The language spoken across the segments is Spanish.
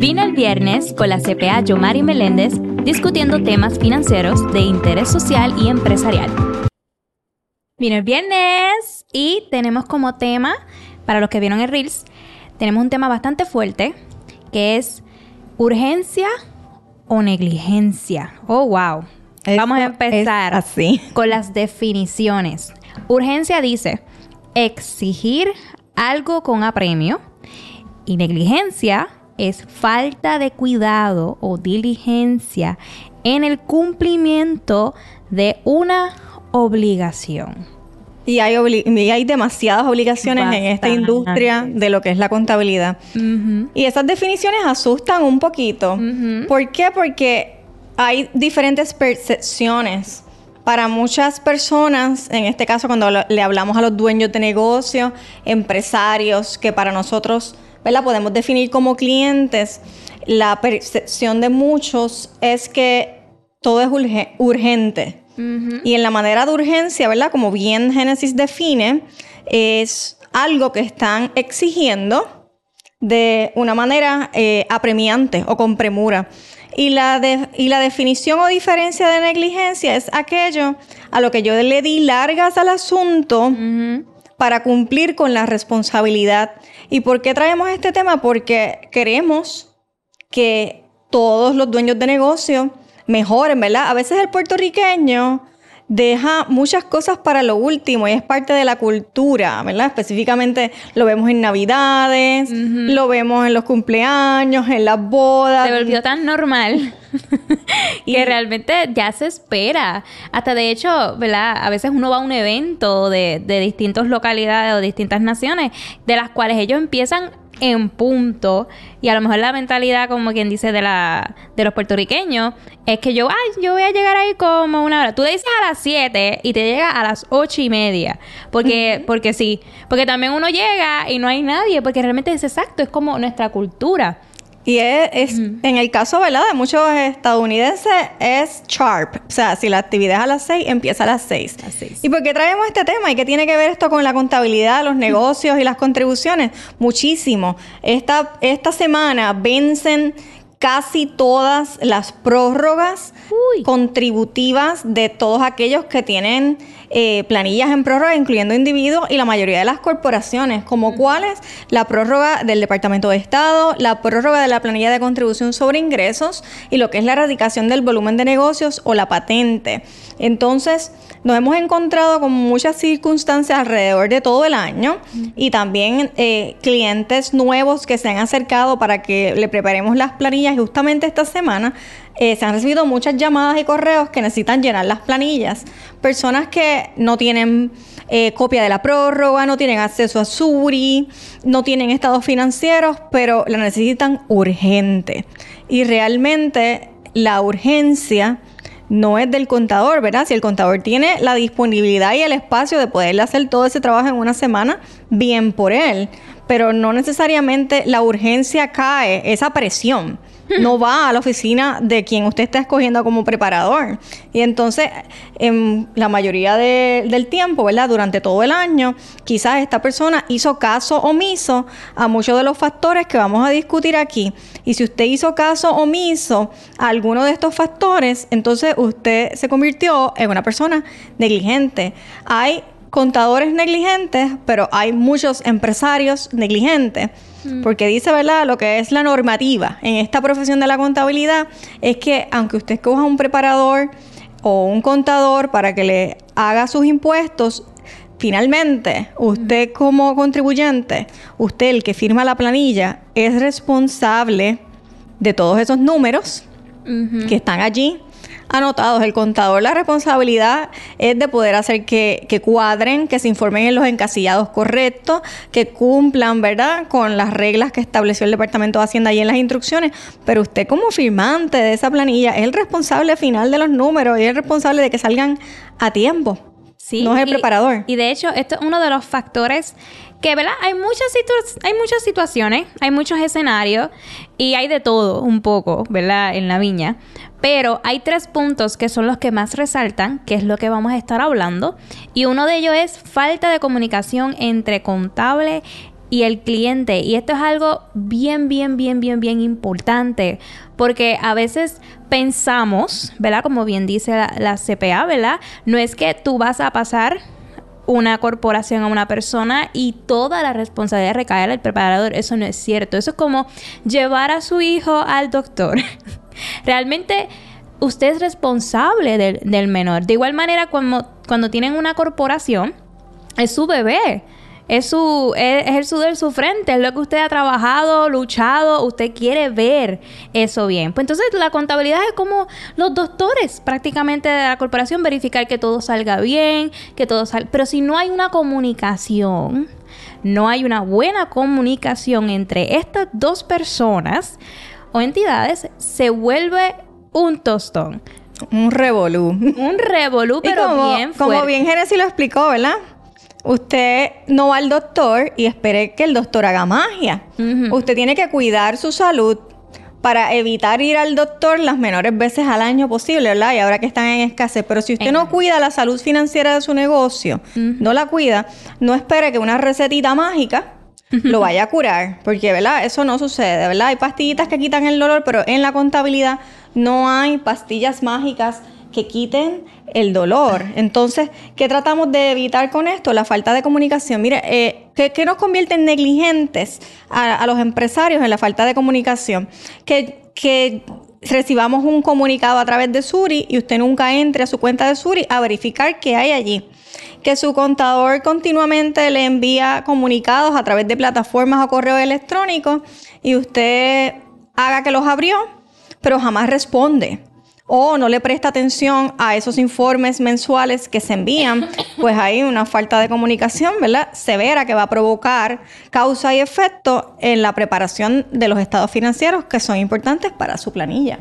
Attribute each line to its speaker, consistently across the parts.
Speaker 1: Vine el viernes con la CPA Yomari Meléndez discutiendo temas financieros de interés social y empresarial. Vino el viernes y tenemos como tema, para los que vieron el Reels, tenemos un tema bastante fuerte que es urgencia o negligencia. Oh, wow. Vamos a empezar
Speaker 2: así.
Speaker 1: con las definiciones. Urgencia dice exigir algo con apremio y negligencia es falta de cuidado o diligencia en el cumplimiento de una obligación.
Speaker 2: Y hay, hay demasiadas obligaciones en esta industria de lo que es la contabilidad. Y esas definiciones asustan un poquito. ¿Por qué? Porque hay diferentes percepciones. Para muchas personas, en este caso cuando le hablamos a los dueños de negocios, empresarios, que para nosotros ¿verdad? Podemos definir como clientes. La percepción de muchos es que todo es urgente. Y en la manera de urgencia, ¿verdad? Como bien Génesis define, es algo que están exigiendo de una manera eh, apremiante o con premura. Y la, y la definición o diferencia de negligencia es aquello a lo que yo le di largas al asunto para cumplir con la responsabilidad. ¿Y por qué traemos este tema? Porque queremos que todos los dueños de negocio mejoren, ¿verdad? A veces el puertorriqueño deja muchas cosas para lo último y es parte de la cultura, ¿verdad? Específicamente lo vemos en Navidades, lo vemos en los cumpleaños, en las bodas.
Speaker 1: Se volvió tan normal que realmente ya se espera. Hasta de hecho, ¿verdad? A veces uno va a un evento de, de distintas localidades o distintas naciones, de las cuales ellos empiezan en punto. Y a lo mejor la mentalidad como quien dice de la de los puertorriqueños es que yo ay yo voy a llegar ahí como una hora tú le dices a las 7 y te llega a las ocho y media. Porque porque sí. Porque también uno llega y no hay nadie porque realmente es exacto es como nuestra cultura
Speaker 2: y es, en el caso, ¿verdad? De muchos estadounidenses es sharp. O sea, si la actividad es a las 6, empieza a las 6. ¿Y por qué traemos este tema? ¿Y qué tiene que ver esto con la contabilidad, los negocios y las contribuciones? Muchísimo. Esta, esta semana vencen casi todas las prórrogas contributivas de todos aquellos que tienen eh, planillas en prórroga, incluyendo individuos y la mayoría de las corporaciones, como cuáles la prórroga del Departamento de Estado, la prórroga de la planilla de contribución sobre ingresos y lo que es la erradicación del volumen de negocios o la patente. Entonces, nos hemos encontrado con muchas circunstancias alrededor de todo el año y también eh, clientes nuevos que se han acercado para que le preparemos las planillas. Justamente esta semana eh, se han recibido muchas llamadas y correos que necesitan llenar las planillas. Personas que no tienen eh, copia de la prórroga, no tienen acceso a Suri, no tienen estados financieros, pero la necesitan urgente. Y realmente la urgencia no es del contador, ¿verdad? Si el contador tiene la disponibilidad y el espacio de poderle hacer todo ese trabajo en una semana, bien por él. Pero no necesariamente la urgencia cae, esa presión no va a la oficina de quien usted está escogiendo como preparador. Y entonces, en la mayoría del tiempo, ¿verdad? Durante todo el año, quizás esta persona hizo caso omiso a muchos de los factores que vamos a discutir aquí. Y si usted hizo caso omiso a alguno de estos factores, entonces usted se convirtió en una persona negligente. Hay contadores negligentes, pero hay muchos empresarios negligentes. Mm. Porque dice, ¿verdad? Lo que es la normativa en esta profesión de la contabilidad es que aunque usted escoja un preparador o un contador para que le haga sus impuestos, finalmente usted como contribuyente, usted el que firma la planilla, es responsable de todos esos números que están allí anotados. El contador, la responsabilidad es de poder hacer que, cuadren, que se informen en los encasillados correctos, que cumplan, ¿verdad?, con las reglas que estableció el Departamento de Hacienda y en las instrucciones. Pero usted como firmante de esa planilla es el responsable final de los números y es el responsable de que salgan a tiempo. Sí, no es el preparador.
Speaker 1: Y de hecho, esto es uno de los factores que, ¿verdad? Hay muchas, hay muchas situaciones, hay muchos escenarios y hay de todo un poco, ¿verdad? En la viña. Pero hay tres puntos que son los que más resaltan, que es lo que vamos a estar hablando. Y uno de ellos es falta de comunicación entre contable y el cliente. Y esto es algo bien, bien, bien, bien, bien importante. Porque a veces pensamos, ¿verdad? Como bien dice la, CPA, ¿verdad? No es que tú vas a pasar una corporación a una persona y toda la responsabilidad recae al preparador. Eso no es cierto. Eso es como llevar a su hijo al doctor. Realmente usted es responsable del, del, menor. De igual manera, cuando, cuando tienen una corporación, es su bebé es, su, es, el sudor de su frente, es lo que usted ha trabajado, luchado, usted quiere ver eso bien. Pues entonces la contabilidad es como los doctores prácticamente de la corporación, verificar que todo salga bien, que todo salga... Pero si no hay una comunicación, no hay una buena comunicación entre estas dos personas o entidades, se vuelve un tostón.
Speaker 2: Un revolú.
Speaker 1: Un revolú, pero bien fuerte.
Speaker 2: Como bien Genesis lo explicó, ¿verdad? Usted no va al doctor y espere que el doctor haga magia. Usted tiene que cuidar su salud para evitar ir al doctor las menores veces al año posible, ¿verdad? Y ahora que están en escasez. Pero si usted no cuida la salud financiera de su negocio, no la cuida, no espere que una recetita mágica lo vaya a curar. Porque, ¿verdad? Eso no sucede, ¿verdad? Hay pastillitas que quitan el dolor, pero en la contabilidad no hay pastillas mágicas que quiten el dolor. Entonces, ¿qué tratamos de evitar con esto? La falta de comunicación. Mire, eh, ¿qué, nos convierte en negligentes a, los empresarios en la falta de comunicación? Que, que recibamos un comunicado a través de Suri y usted nunca entre a su cuenta de Suri a verificar qué hay allí. Que su contador continuamente le envía comunicados a través de plataformas o correo electrónico y usted haga que los abrió, pero jamás responde o no le presta atención a esos informes mensuales que se envían, pues hay una falta de comunicación. Severa que va a provocar causa y efecto en la preparación de los estados financieros que son importantes para su planilla.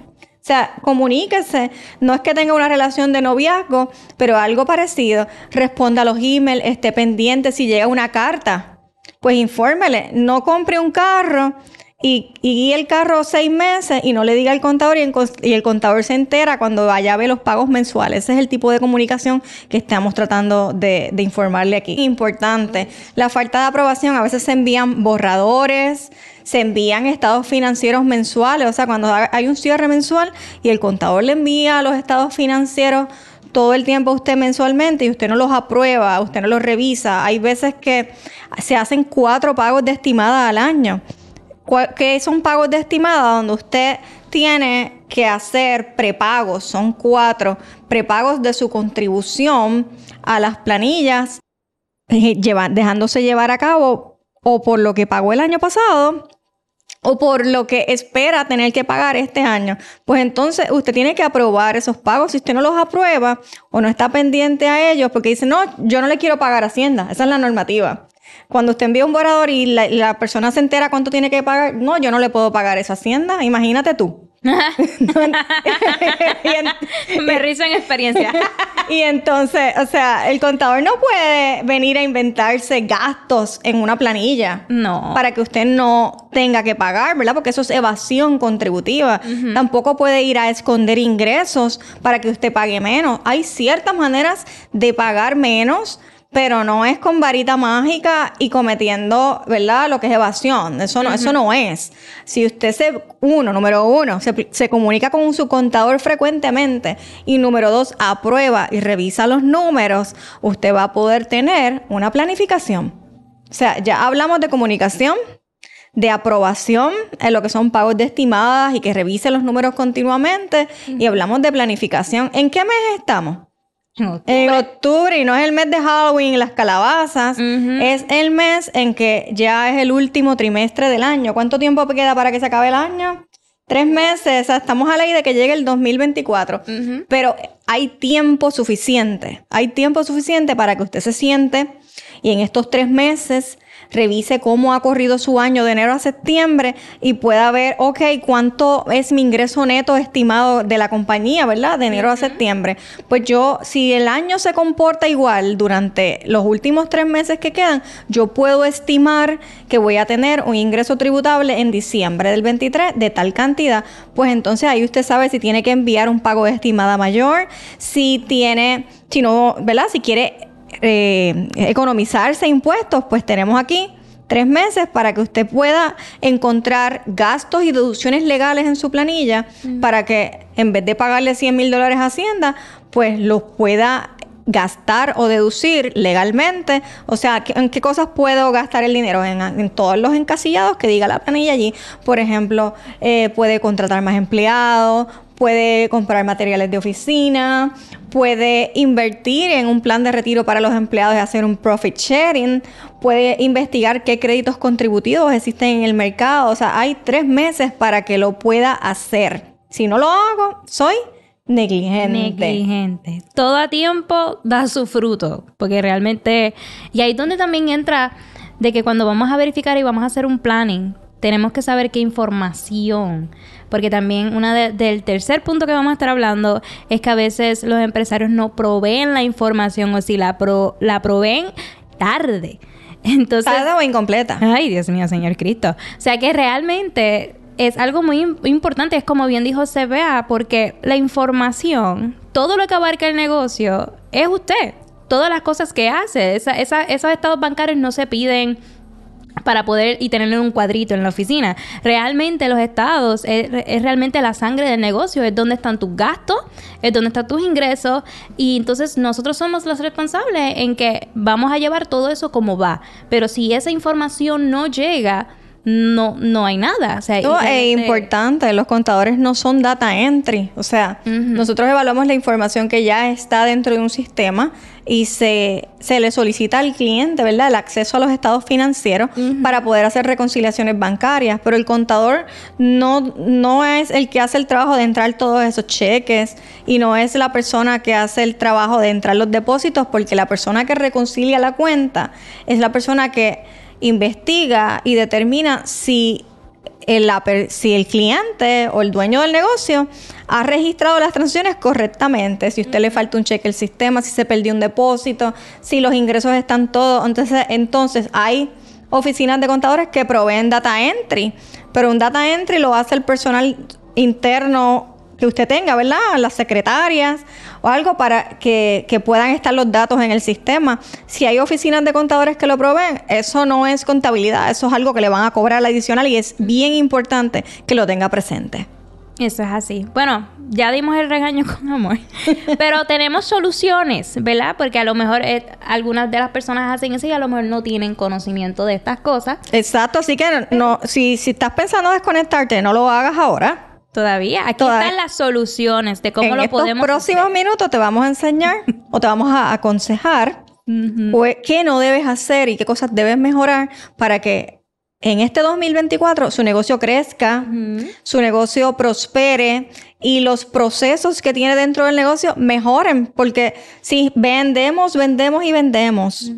Speaker 2: Comuníquese. No es que tenga una relación de noviazgo, pero algo parecido. Responda a los emails, esté pendiente si llega una carta. Pues infórmele. No compre un carro y, y el carro seis meses y no le diga al contador y el, contador se entera cuando vaya a ver los pagos mensuales. Ese es el tipo de comunicación que estamos tratando de informarle aquí. Importante, la falta de aprobación, a veces se envían borradores, se envían estados financieros mensuales, o sea, cuando hay un cierre mensual y el contador le envía los estados financieros todo el tiempo usted mensualmente y usted no los aprueba, usted no los revisa. Hay veces que se hacen cuatro pagos de estimada al año que son pagos de estimada donde usted tiene que hacer prepagos, son cuatro prepagos de su contribución a las planillas, eh, dejándose llevar a cabo o por lo que pagó el año pasado o por lo que espera tener que pagar este año. Pues entonces usted tiene que aprobar esos pagos. Si usted no los aprueba o no está pendiente a ellos, porque dice, no, yo no le quiero pagar Hacienda, esa es la normativa. Cuando usted envía un borrador y la, persona se entera cuánto tiene que pagar, no, yo no le puedo pagar esa hacienda, imagínate tú.
Speaker 1: Me rizo en experiencia.
Speaker 2: y entonces, o sea, el contador no puede venir a inventarse gastos en una planilla.
Speaker 1: No.
Speaker 2: Para que usted no tenga que pagar, ¿verdad? Porque eso es evasión contributiva. Tampoco puede ir a esconder ingresos para que usted pague menos. Hay ciertas maneras de pagar menos pero no es con varita mágica y cometiendo, ¿verdad? Lo que es evasión. Eso no, eso no es. Si usted se, uno, número uno, se, se, comunica con su contador frecuentemente y número dos, aprueba y revisa los números, usted va a poder tener una planificación. O sea, ya hablamos de comunicación, de aprobación en lo que son pagos de estimadas y que revise los números continuamente y hablamos de planificación. ¿En qué mes estamos? En octubre. y no es el mes de Halloween, las calabazas. Es el mes en que ya es el último trimestre del año. ¿Cuánto tiempo queda para que se acabe el año? Tres meses. O sea, estamos a la idea de que llegue el 2024. Pero hay tiempo suficiente. Hay tiempo suficiente para que usted se siente y en estos tres meses revise cómo ha corrido su año de enero a septiembre y pueda ver, ok, cuánto es mi ingreso neto estimado de la compañía, ¿verdad? De enero a septiembre. Pues yo, si el año se comporta igual durante los últimos tres meses que quedan, yo puedo estimar que voy a tener un ingreso tributable en diciembre del 23 de tal cantidad. Pues entonces ahí usted sabe si tiene que enviar un pago de estimada mayor, si tiene, si no, ¿verdad? Si quiere eh, economizarse impuestos, pues tenemos aquí tres meses para que usted pueda encontrar gastos y deducciones legales en su planilla para que en vez de pagarle 100 mil dólares a Hacienda, pues los pueda gastar o deducir legalmente. O sea, ¿en qué cosas puedo gastar el dinero? En, todos los encasillados que diga la planilla allí. Por ejemplo, eh, puede contratar más empleados, puede comprar materiales de oficina, puede invertir en un plan de retiro para los empleados y hacer un profit sharing, puede investigar qué créditos contributivos existen en el mercado. O sea, hay tres meses para que lo pueda hacer. Si no lo hago, soy negligente.
Speaker 1: Negligente. Todo a tiempo da su fruto, porque realmente... Y ahí es donde también entra de que cuando vamos a verificar y vamos a hacer un planning, tenemos que saber qué información porque también una del tercer punto que vamos a estar hablando es que a veces los empresarios no proveen la información o si la, pro, la proveen tarde. Entonces,
Speaker 2: tarde o incompleta.
Speaker 1: Ay, Dios mío, Señor Cristo. O sea que realmente es algo muy importante, es como bien dijo CBA, porque la información, todo lo que abarca el negocio, es usted. Todas las cosas que hace, esa, esos estados bancarios no se piden para poder y tenerlo en un cuadrito en la oficina. Realmente los estados es, realmente la sangre del negocio, es donde están tus gastos, es donde están tus ingresos y entonces nosotros somos los responsables en que vamos a llevar todo eso como va. Pero si esa información no llega, no, no hay nada. O sea,
Speaker 2: es importante, los contadores no son data entry. O sea, nosotros evaluamos la información que ya está dentro de un sistema y se, se le solicita al cliente, ¿verdad?, el acceso a los estados financieros para poder hacer reconciliaciones bancarias. Pero el contador no, no es el que hace el trabajo de entrar todos esos cheques y no es la persona que hace el trabajo de entrar los depósitos, porque la persona que reconcilia la cuenta es la persona que investiga y determina si el, si el cliente o el dueño del negocio ha registrado las transacciones correctamente, si usted le falta un cheque al sistema, si se perdió un depósito, si los ingresos están todos. Entonces, entonces hay oficinas de contadores que proveen data entry, pero un data entry lo hace el personal interno que usted tenga, ¿verdad? Las secretarias o algo para que, puedan estar los datos en el sistema. Si hay oficinas de contadores que lo proveen, eso no es contabilidad, eso es algo que le van a cobrar adicional y es bien importante que lo tenga presente.
Speaker 1: Eso es así. Bueno, ya dimos el regaño con amor, pero tenemos soluciones, ¿verdad? Porque a lo mejor eh, algunas de las personas hacen eso y a lo mejor no tienen conocimiento de estas cosas.
Speaker 2: Exacto, así que no, si, si estás pensando desconectarte, no lo hagas ahora.
Speaker 1: Todavía. Aquí están las soluciones de cómo lo podemos
Speaker 2: En estos próximos minutos te vamos a enseñar o te vamos a aconsejar qué no debes hacer y qué cosas debes mejorar para que en este 2024 su negocio crezca, su negocio prospere y los procesos que tiene dentro del negocio mejoren. Porque si vendemos, vendemos y vendemos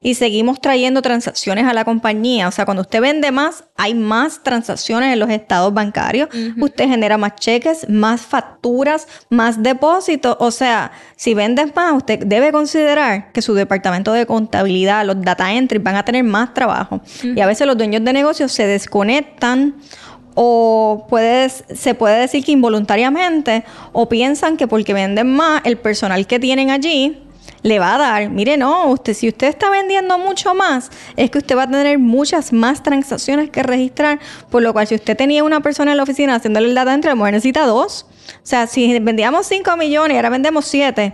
Speaker 2: y seguimos trayendo transacciones a la compañía. O sea, cuando usted vende más, hay más transacciones en los estados bancarios. Usted genera más cheques, más facturas, más depósitos. O sea, si vendes más, usted debe considerar que su departamento de contabilidad, los data entry, van a tener más trabajo. Y a veces los dueños de negocios se desconectan o puedes, se puede decir que involuntariamente, o piensan que porque venden más, el personal que tienen allí le va a dar, mire, no, usted, si usted está vendiendo mucho más, es que usted va a tener muchas más transacciones que registrar, por lo cual si usted tenía una persona en la oficina haciéndole el data entry, a lo mejor necesita dos. O sea, si vendíamos 5 millones y ahora vendemos 7,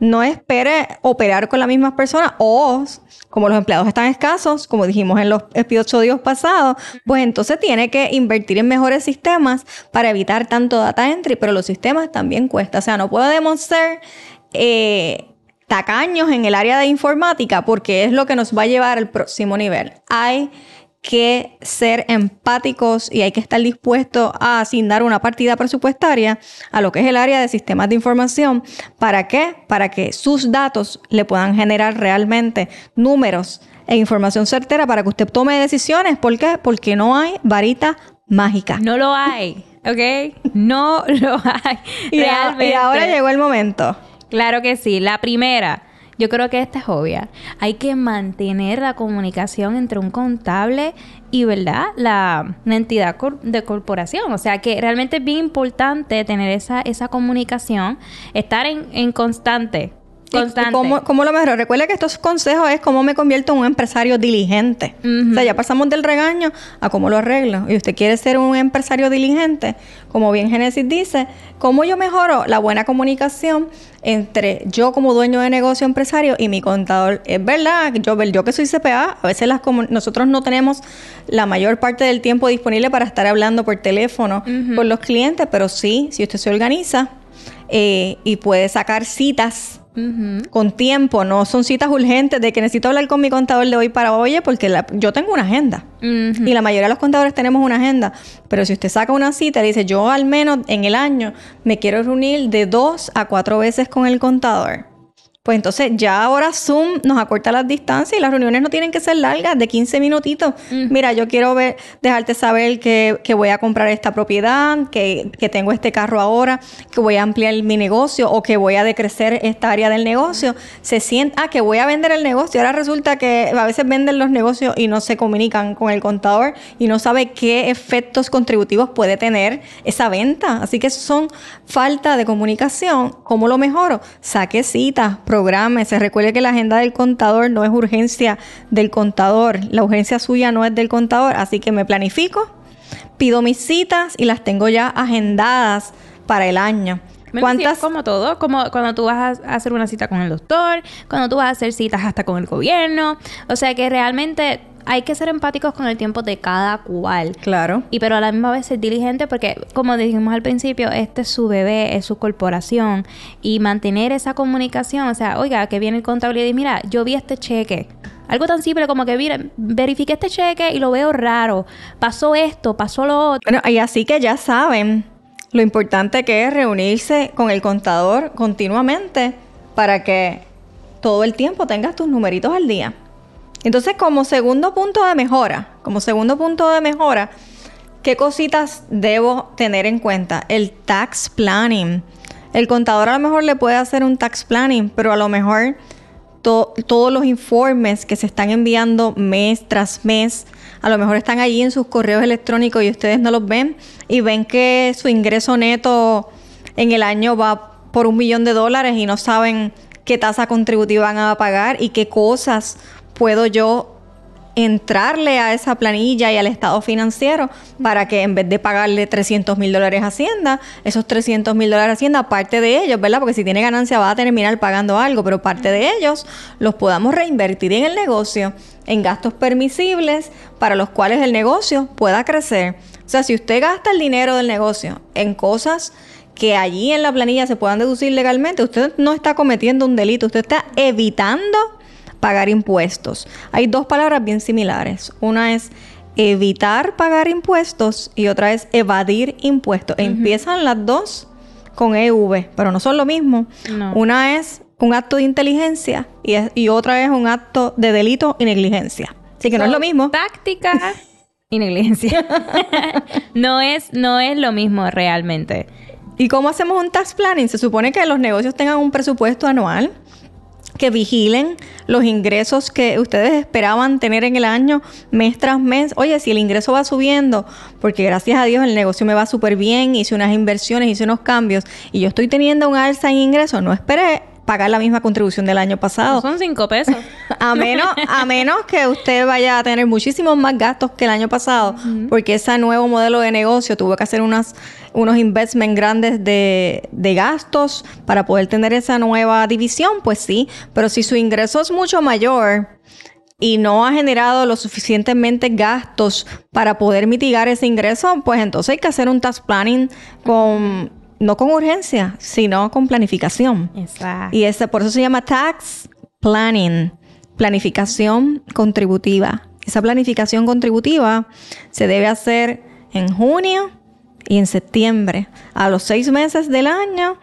Speaker 2: no espere operar con las mismas personas o como los empleados están escasos, como dijimos en los episodios pasados, pues entonces tiene que invertir en mejores sistemas para evitar tanto data entry, pero los sistemas también cuesta. O sea, no podemos ser eh, tacaños en el área de informática porque es lo que nos va a llevar al próximo nivel. Hay que ser empáticos y hay que estar dispuestos a asignar una partida presupuestaria a lo que es el área de sistemas de información. ¿Para qué? Para que sus datos le puedan generar realmente números e información certera para que usted tome decisiones. ¿Por qué? Porque no hay varita mágica.
Speaker 1: No lo hay, ¿ok? No lo hay.
Speaker 2: y ahora llegó el momento.
Speaker 1: Claro que sí. La primera, yo creo que esta es obvia. Hay que mantener la comunicación entre un contable y, ¿verdad? La, entidad de corporación. O sea que realmente es bien importante tener esa, esa comunicación, estar en, en constante
Speaker 2: Constante. ¿Cómo, lo mejor? Recuerda que estos consejos es cómo me convierto en un empresario diligente. O sea, ya pasamos del regaño a cómo lo arreglo. Y usted quiere ser un empresario diligente, como bien Génesis dice, ¿cómo yo mejoro la buena comunicación entre yo como dueño de negocio empresario y mi contador? Es verdad, yo, yo que soy CPA, a veces las nosotros no tenemos la mayor parte del tiempo disponible para estar hablando por teléfono con los clientes, pero sí, si usted se organiza eh, y puede sacar citas con tiempo, no son citas urgentes de que necesito hablar con mi contador de hoy para hoy, porque yo tengo una agenda. Y la mayoría de los contadores tenemos una agenda. Pero si usted saca una cita y dice, yo al menos en el año me quiero reunir de dos a cuatro veces con el contador. Pues entonces ya ahora Zoom nos acorta las distancias y las reuniones no tienen que ser largas, de 15 minutitos. Mira, yo quiero ver, dejarte saber que, voy a comprar esta propiedad, que, tengo este carro ahora, que voy a ampliar mi negocio o que voy a decrecer esta área del negocio. Se sienta, ah, que voy a vender el negocio. Ahora resulta que a veces venden los negocios y no se comunican con el contador y no sabe qué efectos contributivos puede tener esa venta. Así que son falta de comunicación. ¿Cómo lo mejoro? Saque citas programe. Se recuerde que la agenda del contador no es urgencia del contador. La urgencia suya no es del contador. Así que me planifico, pido mis citas y las tengo ya agendadas para el año.
Speaker 1: ¿Cuántas? como todo, como cuando tú vas a hacer una cita con el doctor, cuando tú vas a hacer citas hasta con el gobierno. O sea que realmente hay que ser empáticos con el tiempo de cada cual.
Speaker 2: Claro.
Speaker 1: Y pero a la misma vez ser diligente porque, como dijimos al principio, este es su bebé, es su corporación. Y mantener esa comunicación, o sea, oiga, que viene el contable y dice, mira, yo vi este cheque. Algo tan simple como que, mira, verifique este cheque y lo veo raro. Pasó esto, pasó lo otro.
Speaker 2: Bueno, y así que ya saben lo importante que es reunirse con el contador continuamente para que todo el tiempo tengas tus numeritos al día. Entonces, como segundo punto de mejora, como segundo punto de mejora, ¿qué cositas debo tener en cuenta? El tax planning. El contador a lo mejor le puede hacer un tax planning, pero a lo mejor todos los informes que se están enviando mes tras mes, a lo mejor están allí en sus correos electrónicos y ustedes no los ven y ven que su ingreso neto en el año va por un millón de dólares y no saben qué tasa contributiva van a pagar y qué cosas puedo yo entrarle a esa planilla y al estado financiero para que en vez de pagarle 300 mil dólares a Hacienda, esos 300 mil dólares a Hacienda, parte de ellos, ¿verdad? Porque si tiene ganancia va a terminar pagando algo, pero parte de ellos los podamos reinvertir en el negocio, en gastos permisibles para los cuales el negocio pueda crecer. O sea, si usted gasta el dinero del negocio en cosas que allí en la planilla se puedan deducir legalmente, usted no está cometiendo un delito, usted está evitando pagar impuestos. Hay dos palabras bien similares. Una es evitar pagar impuestos y otra es evadir impuestos. Empiezan las dos con EV, pero no son lo mismo. Una es un acto de inteligencia y, otra es un acto de delito y negligencia. Así que no es lo mismo.
Speaker 1: Táctica y negligencia. no, es, no es lo mismo realmente.
Speaker 2: ¿Y cómo hacemos un tax planning? Se supone que los negocios tengan un presupuesto anual que vigilen los ingresos que ustedes esperaban tener en el año mes tras mes. Oye, si el ingreso va subiendo, porque gracias a Dios el negocio me va súper bien, hice unas inversiones, hice unos cambios y yo estoy teniendo un alza en ingresos, no esperé pagar la misma contribución del año pasado.
Speaker 1: son cinco pesos.
Speaker 2: a menos, a menos que usted vaya a tener muchísimos más gastos que el año pasado, porque ese nuevo modelo de negocio tuvo que hacer unas, unos investments grandes de, de gastos para poder tener esa nueva división, pues sí. Pero si su ingreso es mucho mayor, y no ha generado lo suficientemente gastos para poder mitigar ese ingreso, pues entonces hay que hacer un tax planning con no con urgencia, sino con planificación. Exacto. Y ese, por eso se llama tax planning, planificación contributiva. Esa planificación contributiva se debe hacer en junio y en septiembre, a los seis meses del año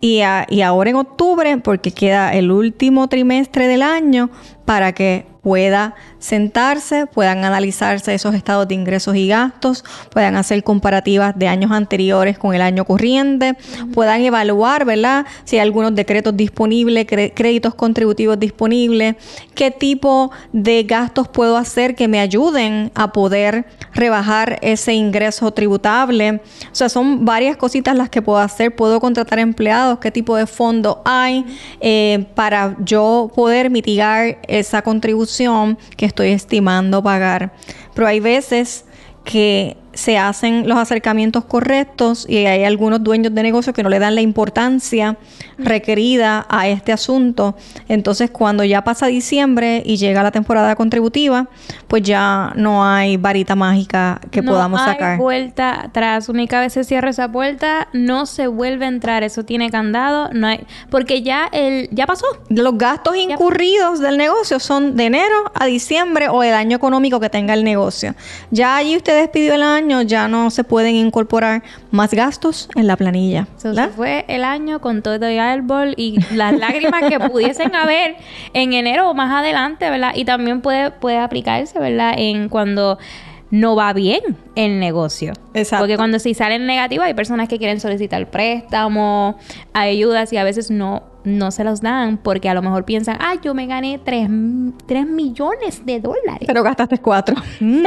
Speaker 2: y, y ahora en octubre, porque queda el último trimestre del año para que pueda sentarse, puedan analizarse esos estados de ingresos y gastos, puedan hacer comparativas de años anteriores con el año corriente, puedan evaluar, ¿verdad? Si hay algunos decretos disponibles, créditos contributivos disponibles, qué tipo de gastos puedo hacer que me ayuden a poder rebajar ese ingreso tributable. O sea, son varias cositas las que puedo hacer. Puedo contratar empleados, qué tipo de fondo hay eh, para yo poder mitigar esa contribución que estoy estimando pagar. Pero hay veces que se hacen los acercamientos correctos y hay algunos dueños de negocios que no le dan la importancia requerida a este asunto. Entonces, cuando ya pasa diciembre y llega la temporada contributiva, pues ya no hay varita mágica que podamos sacar.
Speaker 1: No hay vuelta atrás. Única vez se cierra esa puerta, no se vuelve a entrar. Eso tiene candado, no hay, porque ya el ya pasó.
Speaker 2: Los gastos incurridos del negocio son de enero a diciembre o el año económico que tenga el negocio. Ya allí usted despidió el año, ya no se pueden incorporar más gastos en la planilla.
Speaker 1: fue el año con todo y árbol y las lágrimas que pudiesen haber en enero o más adelante, ¿verdad? Y también puede, puede aplicarse, ¿verdad? En cuando no va bien el negocio. Exacto. Porque cuando si sale en negativo hay personas que quieren solicitar préstamos, ayudas y a veces no no se los dan porque a lo mejor piensan, ah, yo me gané 3, millones de dólares.
Speaker 2: Pero gastaste 4.
Speaker 1: Mm.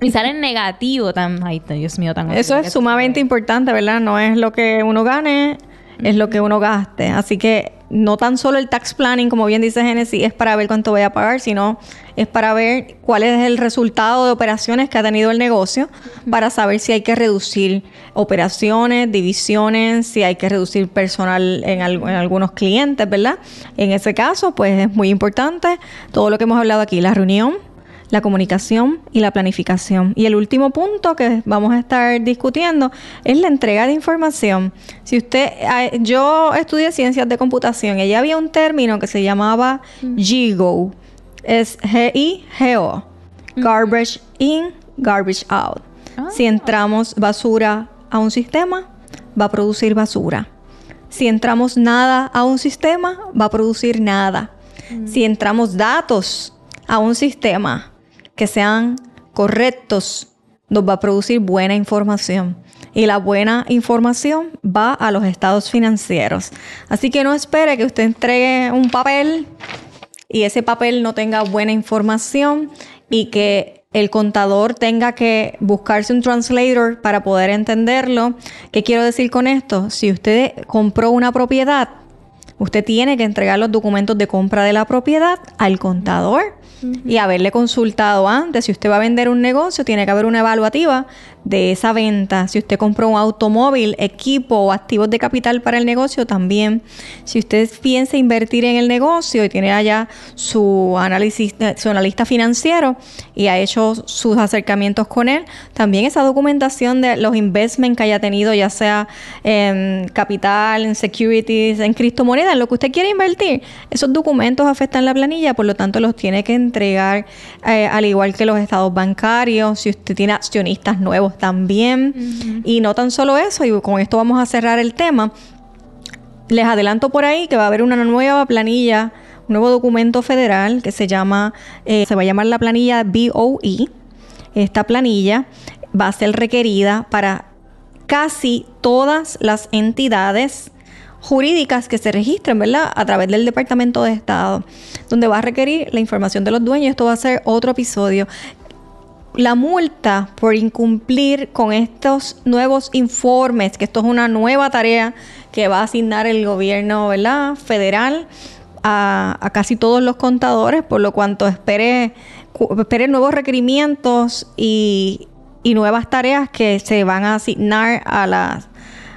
Speaker 1: y salen negativo tan, ay, Dios mío, tan
Speaker 2: Eso es sumamente importante, ¿verdad? No es lo que uno gane, es lo que uno gaste. Así que no tan solo el tax planning, como bien dice Genesis, es para ver cuánto voy a pagar, sino es para ver cuál es el resultado de operaciones que ha tenido el negocio, para saber si hay que reducir operaciones, divisiones, si hay que reducir personal en, en algunos clientes, ¿verdad? En ese caso, pues es muy importante todo lo que hemos hablado aquí, la reunión la comunicación y la planificación. Y el último punto que vamos a estar discutiendo es la entrega de información. Si usted, yo estudié ciencias de computación y allí había un término que se llamaba GIGO, es G-I-G-O, Garbage In, Garbage Out. Ah. Si entramos basura a un sistema, va a producir basura. Si entramos nada a un sistema, va a producir nada. Si entramos datos a un sistema, que sean correctos, nos va a producir buena información. Y la buena información va a los estados financieros. Así que no espere que usted entregue un papel y ese papel no tenga buena información y que el contador tenga que buscarse un translator para poder entenderlo. ¿Qué quiero decir con esto? Si usted compró una propiedad, usted tiene que entregar los documentos de compra de la propiedad al contador y haberle consultado antes. Si usted va a vender un negocio, tiene que haber una evaluativa de esa venta. Si usted compró un automóvil, equipo o activos de capital para el negocio, también. Si usted piensa invertir en el negocio y tiene allá su análisis, eh, su analista financiero y ha hecho sus acercamientos con él, también esa documentación de los investments que haya tenido, ya sea en capital, en securities, en criptomonedas, en lo que usted quiere invertir, esos documentos afectan la planilla, por lo tanto los tiene que entregar eh, al igual que los estados bancarios. Si usted tiene accionistas nuevos, también. Y no tan solo eso, y con esto vamos a cerrar el tema. Les adelanto por ahí que va a haber una nueva planilla, un nuevo documento federal que se llama, eh, se va a llamar la planilla BOE. Esta planilla va a ser requerida para casi todas las entidades jurídicas que se registren, ¿verdad? A través del Departamento de Estado, donde va a requerir la información de los dueños. Esto va a ser otro episodio la multa por incumplir con estos nuevos informes, que esto es una nueva tarea que va a asignar el gobierno ¿verdad? federal a, casi todos los contadores, por lo cuanto espere, espere nuevos requerimientos y, nuevas tareas que se van a asignar a las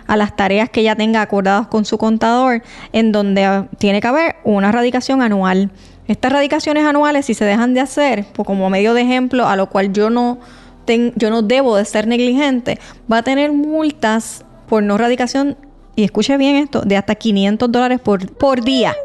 Speaker 2: a las tareas que ya tenga acordadas con su contador, en donde tiene que haber una radicación anual. Estas radicaciones anuales, si se dejan de hacer, pues como medio de ejemplo, a lo cual yo no, yo no debo de ser negligente, va a tener multas por no radicación, y escuche bien esto, de hasta 500 dólares por, por día.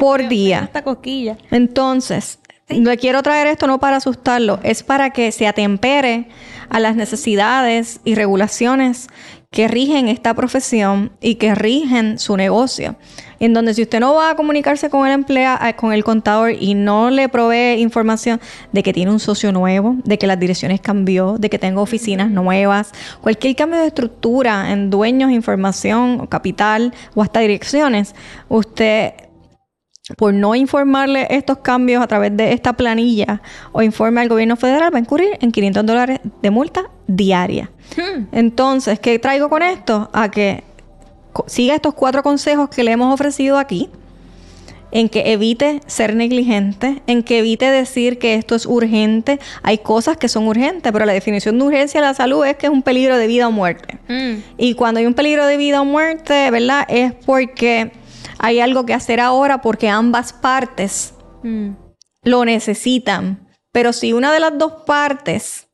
Speaker 2: por día.
Speaker 1: Esta coquilla.
Speaker 2: Entonces, le quiero traer esto no para asustarlo, es para que se atempere a las necesidades y regulaciones que rigen esta profesión y que rigen su negocio. En donde si usted no va a comunicarse con el empleado, eh, con el contador y no le provee información de que tiene un socio nuevo, de que las direcciones cambió, de que tengo oficinas nuevas, cualquier cambio de estructura en dueños, información, capital o hasta direcciones, usted por no informarle estos cambios a través de esta planilla o informe al gobierno federal, va a incurrir en 500 dólares de multa diaria. Hmm. Entonces, ¿qué traigo con esto? A que siga estos cuatro consejos que le hemos ofrecido aquí, en que evite ser negligente, en que evite decir que esto es urgente. Hay cosas que son urgentes, pero la definición de urgencia de la salud es que es un peligro de vida o muerte. Hmm. Y cuando hay un peligro de vida o muerte, ¿verdad? Es porque hay algo que hacer ahora porque ambas partes hmm. lo necesitan. Pero si una de las dos partes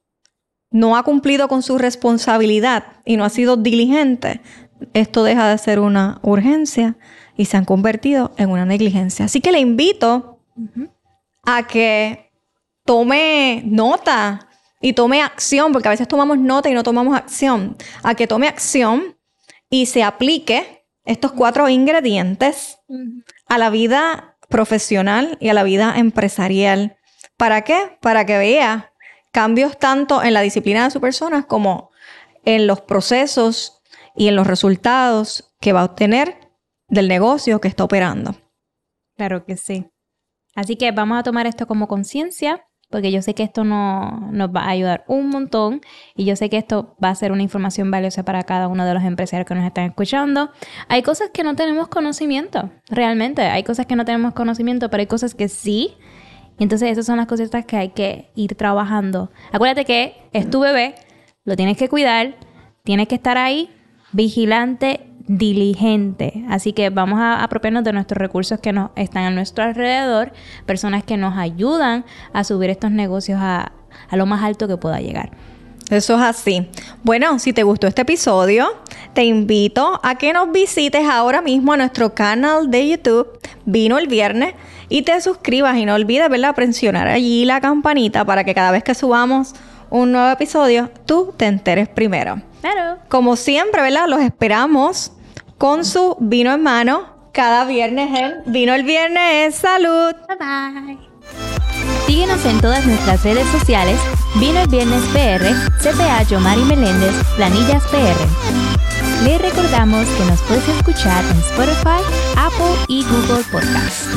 Speaker 2: no ha cumplido con su responsabilidad y no ha sido diligente, esto deja de ser una urgencia y se han convertido en una negligencia. Así que le invito a que tome nota y tome acción, porque a veces tomamos nota y no tomamos acción, a que tome acción y se aplique estos cuatro ingredientes a la vida profesional y a la vida empresarial. ¿Para qué? Para que vea cambios tanto en la disciplina de su persona como en los procesos y en los resultados que va a obtener del negocio que está operando.
Speaker 1: Claro que sí. Así que vamos a tomar esto como conciencia, porque yo sé que esto no, nos va a ayudar un montón y yo sé que esto va a ser una información valiosa para cada uno de los empresarios que nos están escuchando. Hay cosas que no tenemos conocimiento, realmente. Hay cosas que no tenemos conocimiento, pero hay cosas que sí y entonces esas son las cositas que hay que ir trabajando. Acuérdate que es tu bebé, lo tienes que cuidar, tienes que estar ahí, vigilante, diligente. Así que vamos a apropiarnos de nuestros recursos que nos están a nuestro alrededor, personas que nos ayudan a subir estos negocios a, a lo más alto que pueda llegar.
Speaker 2: Eso es así. Bueno, si te gustó este episodio, te invito a que nos visites ahora mismo a nuestro canal de YouTube, Vino el Viernes y te suscribas y no olvides, ¿verdad? Presionar allí la campanita para que cada vez que subamos un nuevo episodio, tú te enteres primero.
Speaker 1: Claro.
Speaker 2: Como siempre, ¿verdad? Los esperamos con su vino en mano cada viernes en Vino el Viernes. ¡Salud!
Speaker 1: Bye bye. Síguenos en todas nuestras redes sociales, Vino el Viernes PR, CPA Yomari Meléndez, Planillas PR. Le recordamos que nos puedes escuchar en Spotify, Apple y Google Podcasts.